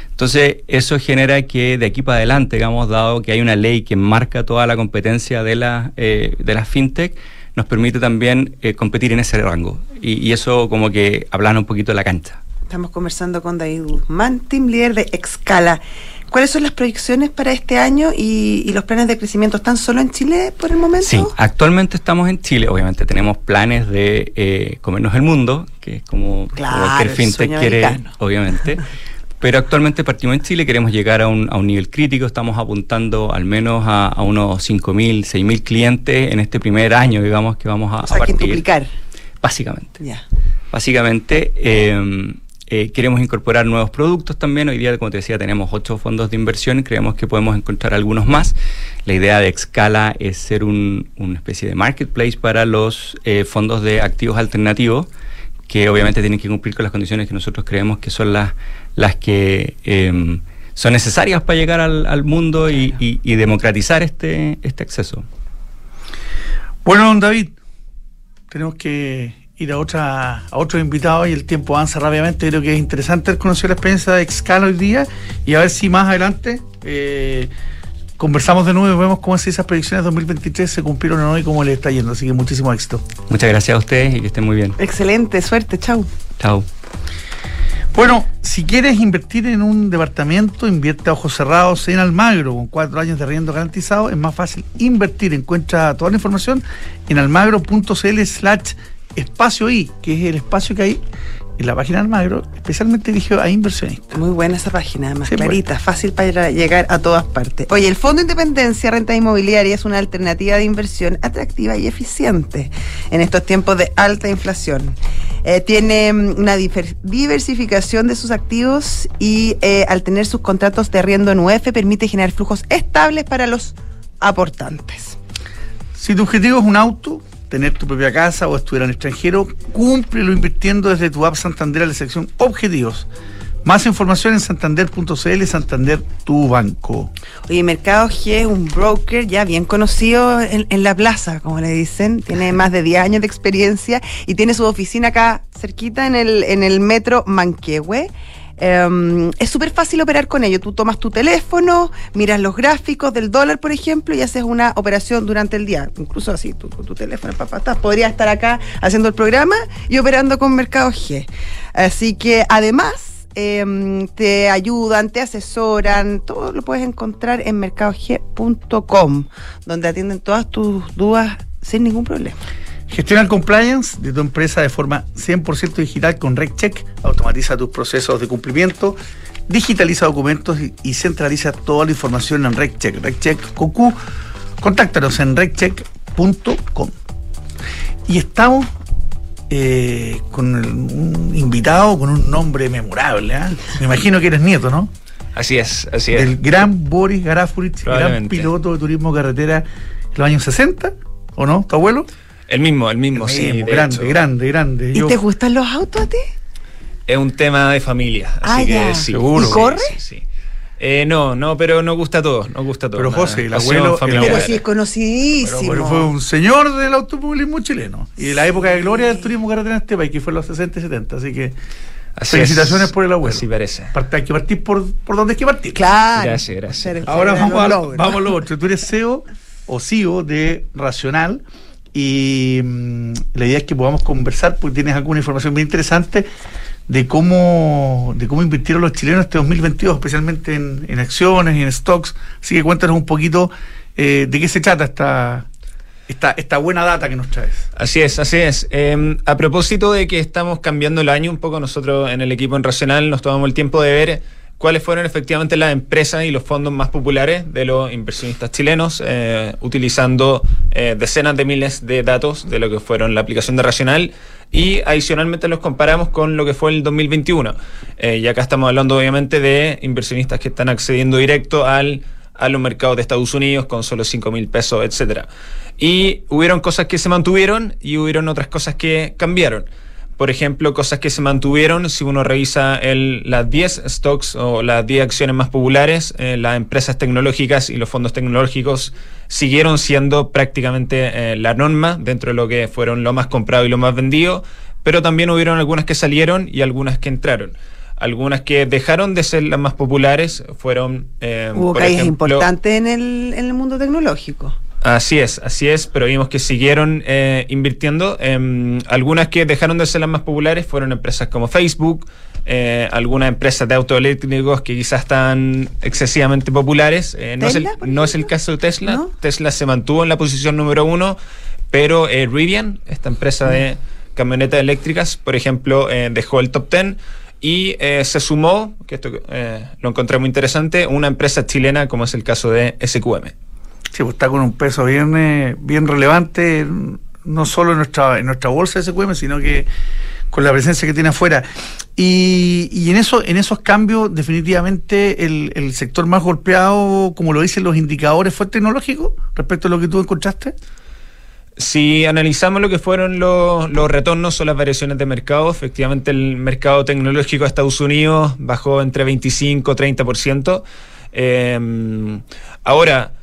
Entonces, eso genera que de aquí para adelante, digamos, dado que hay una ley que marca toda la competencia de la, eh, de las fintech, nos permite también eh, competir en ese rango. Y, eso como que hablan un poquito de la cancha. Estamos conversando con David Guzmán, team leader de Excala. ¿Cuáles son las proyecciones para este año y, los planes de crecimiento? ¿Están solo en Chile por el momento? Sí, actualmente estamos en Chile. Obviamente tenemos planes de eh, comernos el mundo, que es como cualquier fintech quiere, obviamente. Pero actualmente partimos en Chile, queremos llegar a un, a un nivel crítico, estamos apuntando al menos a, a unos 5.000, 6.000 clientes en este primer año, digamos, que vamos a, o sea, partir. Básicamente. Ya. Básicamente, eh, eh, queremos incorporar nuevos productos también. Hoy día, como te decía, tenemos ocho fondos de inversión creemos que podemos encontrar algunos más. La idea de Excala es ser un, una especie de marketplace para los eh, fondos de activos alternativos que obviamente tienen que cumplir con las condiciones que nosotros creemos que son las, las que em, son necesarias para llegar al, mundo y, y, democratizar este, este acceso. Bueno, don David, tenemos que ir a otra a otro invitado y el tiempo avanza rápidamente. Creo que es interesante conocer la experiencia de Excala hoy día y a ver si más adelante eh, conversamos de nuevo y vemos cómo esas predicciones de 2023 se cumplieron o no y cómo le está yendo. Así que muchísimo éxito. Muchas gracias a ustedes y que estén muy bien. Excelente, suerte, chau. Chau. Bueno, si quieres invertir en un departamento, invierte a ojos cerrados en Almagro, con cuatro años de arriendo garantizado. Es más fácil invertir. Encuentra toda la información en almagro.cl slash espacio I, que es el espacio que hay en la página del Magro, especialmente dirigido a inversionistas. Muy buena esa página, más clarita, fácil para llegar a todas partes. Oye, el Fondo Independencia Renta Inmobiliaria es una alternativa de inversión atractiva y eficiente en estos tiempos de alta inflación. Eh, tiene mm, una diversificación de sus activos y eh, al tener sus contratos de arriendo en UF permite generar flujos estables para los aportantes. Si tu objetivo es un auto, tener tu propia casa o estudiar en extranjero, cúmplelo invirtiendo desde tu app Santander a la sección Objetivos. Más información en santander.cl, Santander, tu banco. Oye, Mercado G es un broker ya bien conocido en, en, la plaza, como le dicen. Tiene más de 10 años de experiencia y tiene su oficina acá cerquita en el, en el metro Manquehue. Em, es súper fácil operar con ello. Tú tomas tu teléfono, miras los gráficos del dólar, por ejemplo, y haces una operación durante el día. Incluso así, tu, tu teléfono, papá, podría estar acá haciendo el programa y operando con Mercado G. Así que además em, te ayudan, te asesoran, todo lo puedes encontrar en mercadog.com, donde atienden todas tus dudas sin ningún problema. Gestiona el compliance de tu empresa de forma 100% digital con RegCheck. Automatiza tus procesos de cumplimiento, digitaliza documentos y, centraliza toda la información en RegCheck. RegCheck con Q. Contáctanos en regcheck.com. Y estamos eh, con un invitado con un nombre memorable. ¿eh? Me imagino que eres nieto, ¿no? Así es, así es. El gran Boris Garafurich, gran piloto de turismo carretera en los años 60, ¿o no? ¿Tu abuelo? El mismo, el mismo, sí. grande, grande, grande, ¿Y te gustan los autos a ti? Es un tema de familia, así ah, que seguro. ¿Y corre? Sí, eh, no, no, pero nos gusta todo, nos gusta todo. Pero José, el abuelo, pero sí es conocidísimo. Pero, fue un señor del automovilismo chileno y de la época de gloria del turismo carretera en este país, que fue en los 60 y 70, así que felicitaciones por el abuelo. Así parece. hay que partir por, por donde hay que partir. Claro. Gracias, gracias. Ahora vamos a, vamos a lo otro. Tú eres CEO o CEO de Racional y mm, la idea es que podamos conversar porque tienes alguna información muy interesante de cómo de cómo invirtieron los chilenos este 2022, especialmente en, acciones y en stocks. Así que cuéntanos un poquito eh, de qué se trata esta, esta, esta buena data que nos traes. Así es, así es. Em, a propósito de que estamos cambiando el año un poco, nosotros en el equipo en Racional nos tomamos el tiempo de ver cuáles fueron efectivamente las empresas y los fondos más populares de los inversionistas chilenos, eh, utilizando eh, decenas de miles de datos de lo que fueron la aplicación de Racional y adicionalmente los comparamos con lo que fue el 2021. Eh, y acá estamos hablando obviamente de inversionistas que están accediendo directo al, a los mercados de Estados Unidos con solo 5 mil pesos, etcétera. Y hubieron cosas que se mantuvieron y hubieron otras cosas que cambiaron por ejemplo, cosas que se mantuvieron, si uno revisa el, las 10 stocks o las 10 acciones más populares, eh, las empresas tecnológicas y los fondos tecnológicos siguieron siendo prácticamente eh, la norma dentro de lo que fueron lo más comprado y lo más vendido, pero también hubieron algunas que salieron y algunas que entraron. Algunas que dejaron de ser las más populares fueron... Eh, Hubo caídas importantes en el, en el mundo tecnológico. Así es, así es, pero vimos que siguieron eh, invirtiendo. en algunas que dejaron de ser las más populares fueron empresas como Facebook, eh, algunas empresas de autoeléctricos que quizás están excesivamente populares. Eh, no, es el, no, es el, caso de Tesla. Tesla se mantuvo en la posición número uno, pero Rivian, esta empresa de camionetas eléctricas, por ejemplo, dejó el top 10 y se sumó, que esto lo encontré muy interesante, una empresa chilena como es el caso de SQM. Sí, pues está con un peso bien, eh, bien relevante, no solo en nuestra, en nuestra bolsa de SQM, sino que con la presencia que tiene afuera. Y, y en, eso, en esos cambios, definitivamente, el, el, sector más golpeado, como lo dicen los indicadores, fue tecnológico, respecto a lo que tú encontraste. Si analizamos lo que fueron los, los retornos o las variaciones de mercado, efectivamente el mercado tecnológico de Estados Unidos bajó entre 25 y 30%. Eh, ahora,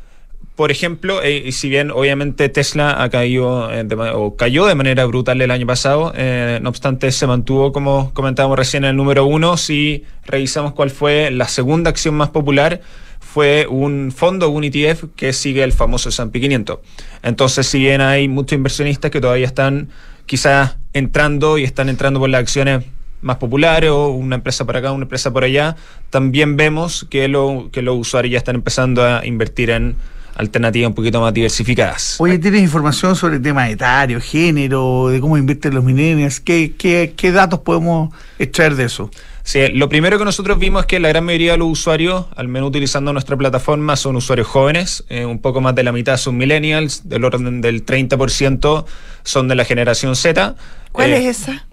por ejemplo, eh, si bien obviamente Tesla eh, cayó de manera brutal el año pasado, eh, no obstante se mantuvo, como comentábamos recién, en el número uno. Si revisamos cuál fue la segunda acción más popular, fue un fondo, un ETF que sigue el famoso S&P 500. Entonces, si bien hay muchos inversionistas que todavía están quizás entrando y están entrando por las acciones más populares o una empresa por acá, una empresa por allá, también vemos que los usuarios ya están empezando a invertir en alternativas un poquito más diversificadas. Oye, ¿tienes información sobre el tema etario, género, de cómo invierten los millennials? ¿Qué, qué, qué datos podemos extraer de eso? Sí, lo primero que nosotros vimos es que la gran mayoría de los usuarios, al menos utilizando nuestra plataforma, son usuarios jóvenes, eh, un poco más de la mitad son millennials, del orden del 30% son de la generación Z. ¿Cuál eh, es esa?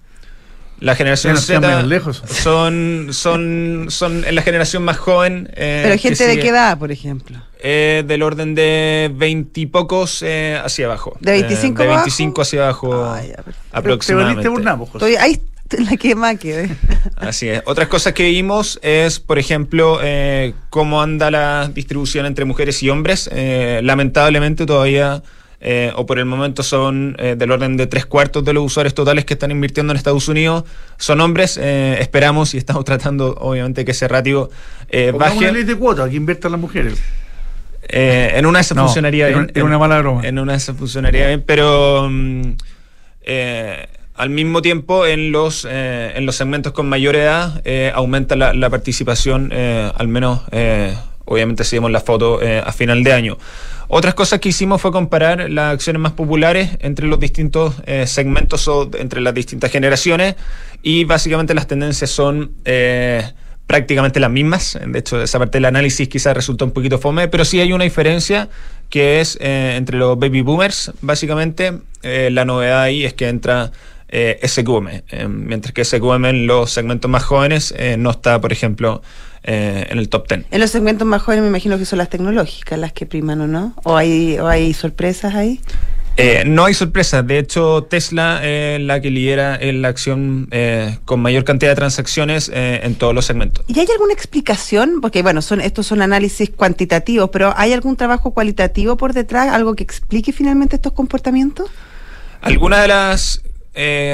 La generación Z son, son, son la generación más joven. Eh, Pero gente de qué edad, por ejemplo. Eh, del orden de veintipocos eh, hacia abajo. ¿De 25 eh, De 25 hacia abajo aproximadamente. Estoy, ahí la que más Así es. Otras cosas que vimos es, por ejemplo, eh, cómo anda la distribución entre mujeres y hombres. lamentablemente todavía eh, o por el momento son eh, del orden de tres cuartos de los usuarios totales que están invirtiendo en Estados Unidos, son hombres. Eh, esperamos y estamos tratando, obviamente, que ese ratio baje. una ley de cuota que inviertan las mujeres. En una de esas funcionaría bien. En, una mala broma. En una de esas funcionaría bien, pero. Mm, al mismo tiempo, en los, en los segmentos con mayor edad, aumenta la, la participación, al menos, obviamente, si vemos la foto a final de año. Otras cosas que hicimos fue comparar las acciones más populares entre los distintos eh, segmentos o entre las distintas generaciones y básicamente las tendencias son eh, prácticamente las mismas. De hecho, esa parte del análisis quizás resulta un poquito fome, pero sí hay una diferencia que es eh, entre los baby boomers, básicamente. la novedad ahí es que entra SQM, mientras que SQM en los segmentos más jóvenes no está, por ejemplo, eh, en el top 10. En los segmentos más jóvenes me imagino que son las tecnológicas las que priman o no. ¿O hay, o hay sorpresas ahí? Eh, no hay sorpresas. De hecho, Tesla es la que lidera en la acción eh, con mayor cantidad de transacciones en todos los segmentos. ¿Y hay alguna explicación? Porque, bueno, son estos son análisis cuantitativos, pero ¿hay algún trabajo cualitativo por detrás? ¿Algo que explique finalmente estos comportamientos? Alguna de las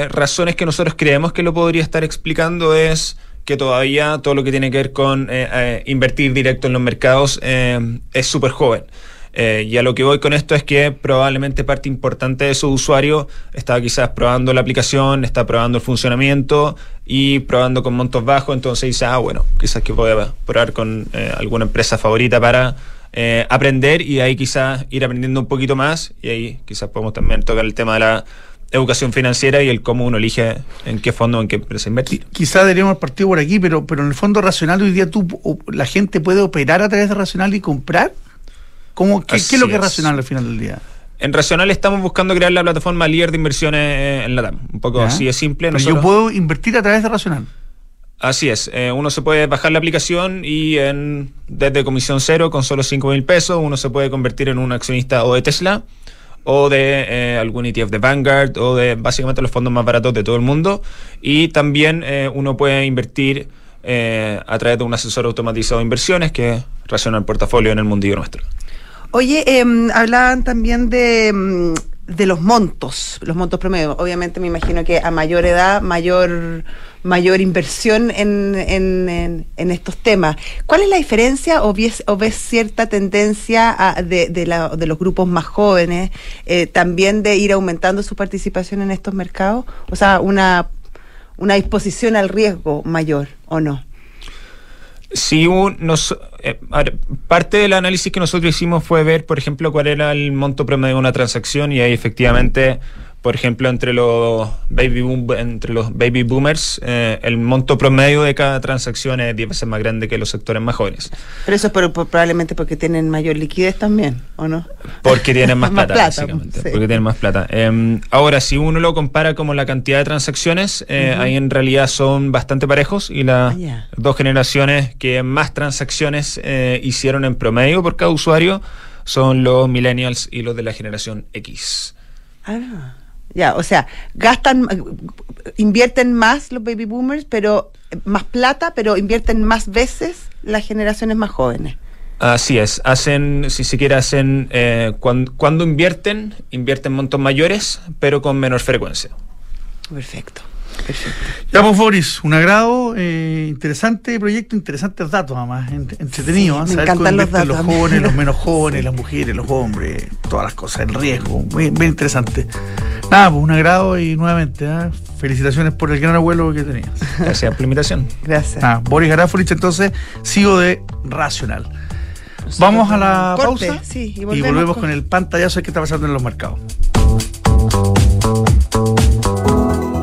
razones que nosotros creemos que lo podría estar explicando es que todavía todo lo que tiene que ver con eh, eh, invertir directo en los mercados eh, es súper joven. Y a lo que voy con esto es que probablemente parte importante de su usuario está quizás probando la aplicación, está probando el funcionamiento y probando con montos bajos, entonces dice, ah, bueno, quizás que voy a probar con alguna empresa favorita para aprender y ahí quizás ir aprendiendo un poquito más y ahí quizás podemos también tocar el tema de la educación financiera y el cómo uno elige en qué fondo, en qué empresa invertir. Quizás deberíamos partir por aquí, pero, pero en el fondo racional hoy día tú, la gente puede operar a través de racional y comprar. ¿Cómo, qué, es lo que es racional al final del día? En Racional estamos buscando crear la plataforma líder de inversiones en la DAM. Un poco así de simple. Pero yo puedo invertir a través de Racional. Así es, eh, uno se puede bajar la aplicación y en, desde comisión cero, con solo 5 mil pesos, uno se puede convertir en un accionista o de Tesla o de eh, algún ETF de Vanguard o de básicamente los fondos más baratos de todo el mundo. Y también eh, uno puede invertir eh, a través de un asesor automatizado de inversiones que raciona el portafolio en el mundillo nuestro. Oye, em, hablaban también de, em, de los montos, los montos promedio. Obviamente me imagino que a mayor edad, mayor, mayor inversión en, en, en, estos temas. ¿Cuál es la diferencia o ves, o ves cierta tendencia de, de, la, de, los grupos más jóvenes eh, también de ir aumentando su participación en estos mercados? O sea, una, una disposición al riesgo mayor o no. Sí, nos, eh, parte del análisis que nosotros hicimos fue ver, por ejemplo, cuál era el monto promedio de una transacción y ahí efectivamente por ejemplo, entre los baby, boom, entre los baby boomers, eh, el monto promedio de cada transacción es 10 veces más grande que los sectores más jóvenes. Pero eso es probablemente porque tienen mayor liquidez también, ¿o no? Porque tienen más, plata, básicamente. Porque tienen más plata. Em, ahora, si uno lo compara como la cantidad de transacciones, eh, ahí en realidad son bastante parejos y las ah, dos generaciones que más transacciones eh, hicieron en promedio por cada usuario son los millennials y los de la generación X. Ah. Ya, o sea, gastan, invierten más los baby boomers, pero más plata, pero invierten más veces las generaciones más jóvenes. Así es, hacen, si se quiere, hacen, eh, cuando, invierten, invierten montos mayores, pero con menor frecuencia. Perfecto. Ya, pues, Boris, un agrado, eh, interesante proyecto, interesantes datos, además, entretenido. me encantan los datos. Los jóvenes, los menos jóvenes, las mujeres, los hombres, todas las cosas, el riesgo, bien, interesante. Nada, pues un agrado y nuevamente, ¿eh? felicitaciones por el gran abuelo que tenías. Gracias por la invitación. Gracias. Ah, Boris Garafolich, entonces, sigo de Racional. Vamos a la pausa y volvemos, con el pantallazo que está pasando en los mercados.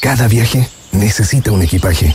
Cada viaje necesita un equipaje.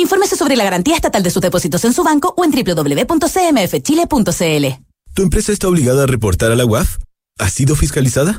Infórmese sobre la garantía estatal de sus depósitos en su banco o en www.cmfchile.cl. ¿Tu empresa está obligada a reportar a la UAF? ¿Ha sido fiscalizada?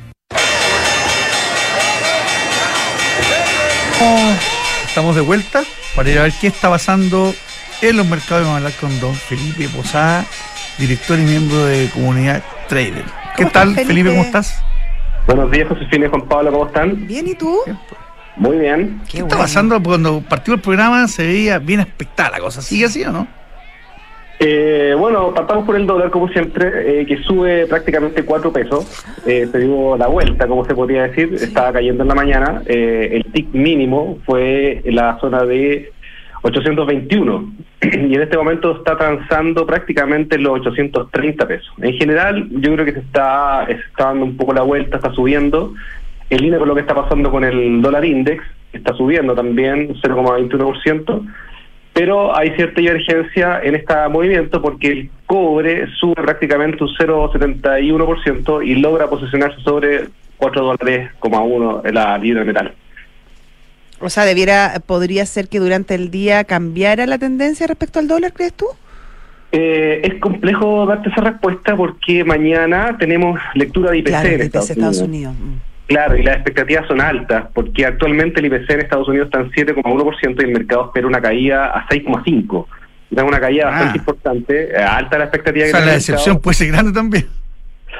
Estamos de vuelta para ir a ver qué está pasando en los mercados. Vamos a hablar con don Felipe Posada, director y miembro de comunidad Trader. ¿Qué tal, Felipe? ¿Cómo estás? Buenos días, Josefina y Juan Pablo, ¿cómo están? Bien, ¿y tú? Muy bien. ¿Qué, está pasando? Cuando partió el programa se veía bien expectada la cosa. ¿Sigue así o no? Eh, bueno, partamos por el dólar, como siempre, eh, que sube prácticamente 4 pesos. Eh, se dio la vuelta, como se podría decir. Estaba cayendo en la mañana. Eh, el tick mínimo fue en la zona de 821. Y en este momento está transando prácticamente los 830 pesos. En general, yo creo que se está, se está dando un poco la vuelta, está subiendo. En línea con lo que está pasando con el dólar index, está subiendo también 0,21% pero hay cierta divergencia en este movimiento porque el cobre sube prácticamente un 0,71% y logra posicionarse sobre 4 dólares uno en la libra de metal. O sea, debiera, podría ser que durante el día cambiara la tendencia respecto al dólar, ¿crees tú? Eh, es complejo darte esa respuesta porque mañana tenemos lectura de IPC en Estados, Unidos. Mm. Claro, y las expectativas son altas, porque actualmente el IPC en Estados Unidos está en 7,1% y el mercado espera una caída a 6,5%. Es una caída ah. bastante importante, eh, alta la expectativa. O sea, la decepción puede ser grande también.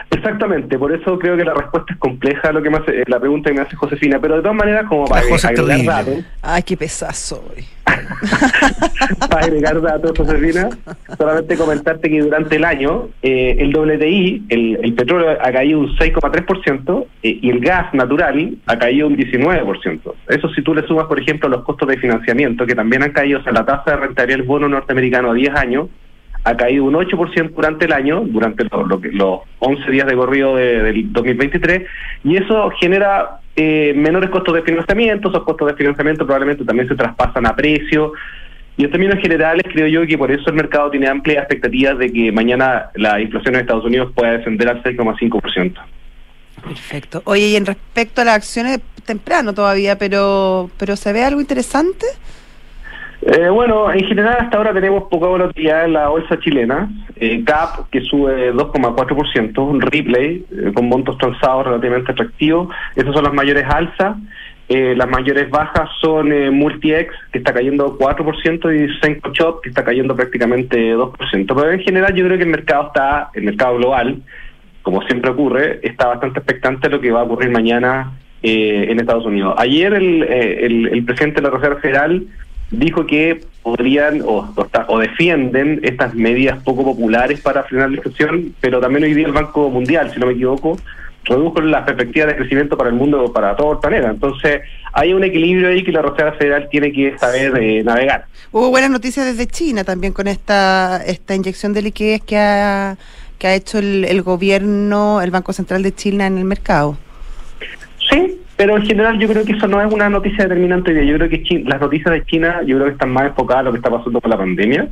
Exactamente, por eso creo que la respuesta es compleja lo que me hace, la pregunta que me hace Josefina, pero de todas maneras como para agregar datos. Ay, qué pesazo. para agregar datos, Josefina, solamente comentarte que durante el año eh, el WTI, el, el, petróleo ha caído un 6,3% eh, y el gas natural ha caído un 19%. Eso si tú le sumas, por ejemplo, los costos de financiamiento, que también han caído, o sea, la tasa de rentabilidad del bono norteamericano a 10 años ha caído un 8% durante el año, durante los 11 días de corrido del 2023, y eso genera eh, menores costos de financiamiento, esos costos de financiamiento probablemente también se traspasan a precio, y en términos generales creo yo que por eso el mercado tiene amplias expectativas de que mañana la inflación en Estados Unidos pueda descender al 6,5%. Perfecto. Oye, y en respecto a las acciones, temprano todavía, pero, pero ¿se ve algo interesante? Eh, bueno, en general hasta ahora tenemos poca volatilidad en la bolsa chilena. Eh, CAP que sube 2,4%, Ripley eh, con montos transados relativamente atractivos. Esas son las mayores alzas. Eh, las mayores bajas son Multiex, que está cayendo 4%, y Senko Shop, que está cayendo prácticamente 2%. Pero en general yo creo que el mercado está, el mercado global, como siempre ocurre, está bastante expectante lo que va a ocurrir mañana en Estados Unidos. Ayer el, el, el presidente de la Reserva Federal dijo que podrían o, o, defienden estas medidas poco populares para frenar la inflación, pero también hoy día el Banco Mundial, si no me equivoco, redujo las perspectivas de crecimiento para el mundo, para todo el planeta. Entonces, hay un equilibrio ahí que la Reserva Federal tiene que saber eh, navegar. Hubo buenas noticias desde China también con esta, esta inyección de liquidez que ha, que ha hecho el, el gobierno, el Banco Central de China en el mercado. Sí, pero en general yo creo que eso no es una noticia determinante. Yo creo que las noticias de China yo creo que están más enfocadas a lo que está pasando con la pandemia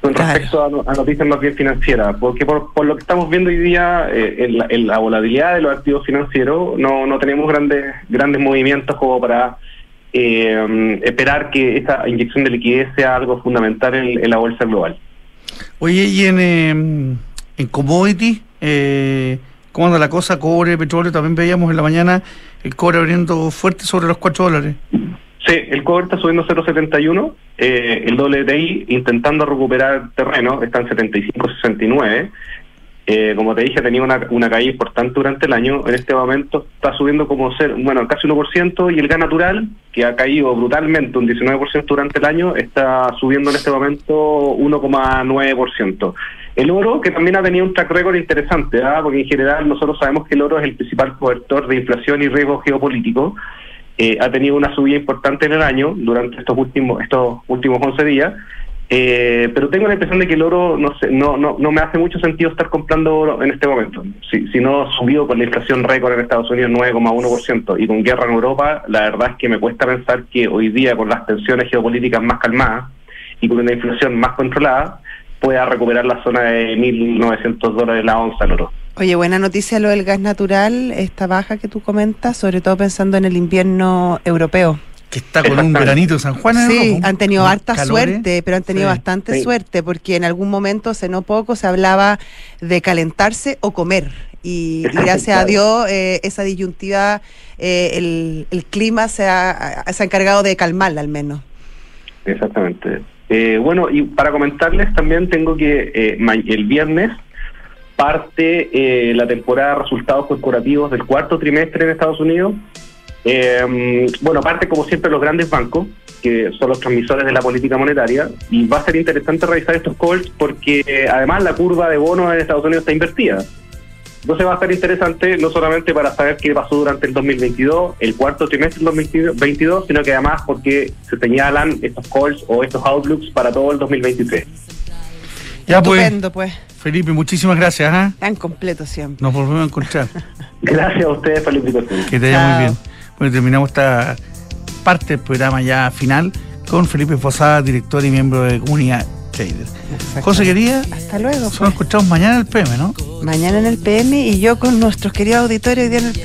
con Claro. respecto a, no- a noticias más bien financieras. Porque por, por lo que estamos viendo hoy día eh, en, la, en la volatilidad de los activos financieros no, no tenemos grandes grandes movimientos como para eh, esperar que esta inyección de liquidez sea algo fundamental en, en la bolsa global. Oye, y en, eh, en commodity, eh, ¿cómo anda la cosa? Cobre, petróleo, también veíamos en la mañana el cobre abriendo fuerte sobre los 4 dólares. Sí, el cobre está subiendo 0,71, eh, el WTI intentando recuperar terreno, está en 75,69. Eh, como te dije, tenido una, una caída importante durante el año. En este momento está subiendo como ser, bueno, casi 1%. Y el gas natural, que ha caído brutalmente un 19% durante el año, está subiendo en este momento 1,9%. El oro, que también ha tenido un track record interesante, ¿ah? porque en general nosotros sabemos que el oro es el principal cobertor de inflación y riesgo geopolítico. Eh, ha tenido una subida importante en el año durante estos últimos estos últimos 11 días. Eh, pero tengo la impresión de que el oro no, sé, no, no, no me hace mucho sentido estar comprando oro en este momento. Si, si no subió con la inflación récord en Estados Unidos 9,1% y con guerra en Europa, la verdad es que me cuesta pensar que hoy día con las tensiones geopolíticas más calmadas y con una inflación más controlada pueda recuperar la zona de 1.900 dólares la onza oro. Oye, buena noticia lo del gas natural, esta baja que tú comentas, sobre todo pensando en el invierno europeo. Que está con un veranito en San Juan. en Sí, han tenido harta calores. suerte, pero han tenido Sí. bastante Sí. suerte, porque en algún momento, hace no poco, se hablaba de calentarse o comer. Y, y gracias a Dios, eh, esa disyuntiva, eh, el, el clima se ha, se ha encargado de calmarla al menos. Exactamente. Eh, bueno, y para comentarles también tengo que eh, el viernes parte eh, la temporada de resultados corporativos del cuarto trimestre en Estados Unidos. Eh, bueno, parte como siempre los grandes bancos, que son los transmisores de la política monetaria, y va a ser interesante revisar estos calls porque eh, además la curva de bonos en Estados Unidos está invertida. Entonces va a ser interesante no solamente para saber qué pasó durante el 2022, el cuarto trimestre del 2022, sino que además porque se señalan estos calls o estos outlooks para todo el 2023. Ya pues, Estupendo, pues. Felipe, muchísimas gracias. ¿ah? Tan completo siempre. Nos volvemos a encontrar. Gracias a ustedes por la invitación. Que te vaya muy bien. Bueno, terminamos esta parte del programa ya final con Felipe Posada, director y miembro de Comunidad Trader. José querida, Hasta luego. nos encontramos mañana en el PM, ¿no? Mañana en el PM y yo con nuestros queridos auditores hoy día en el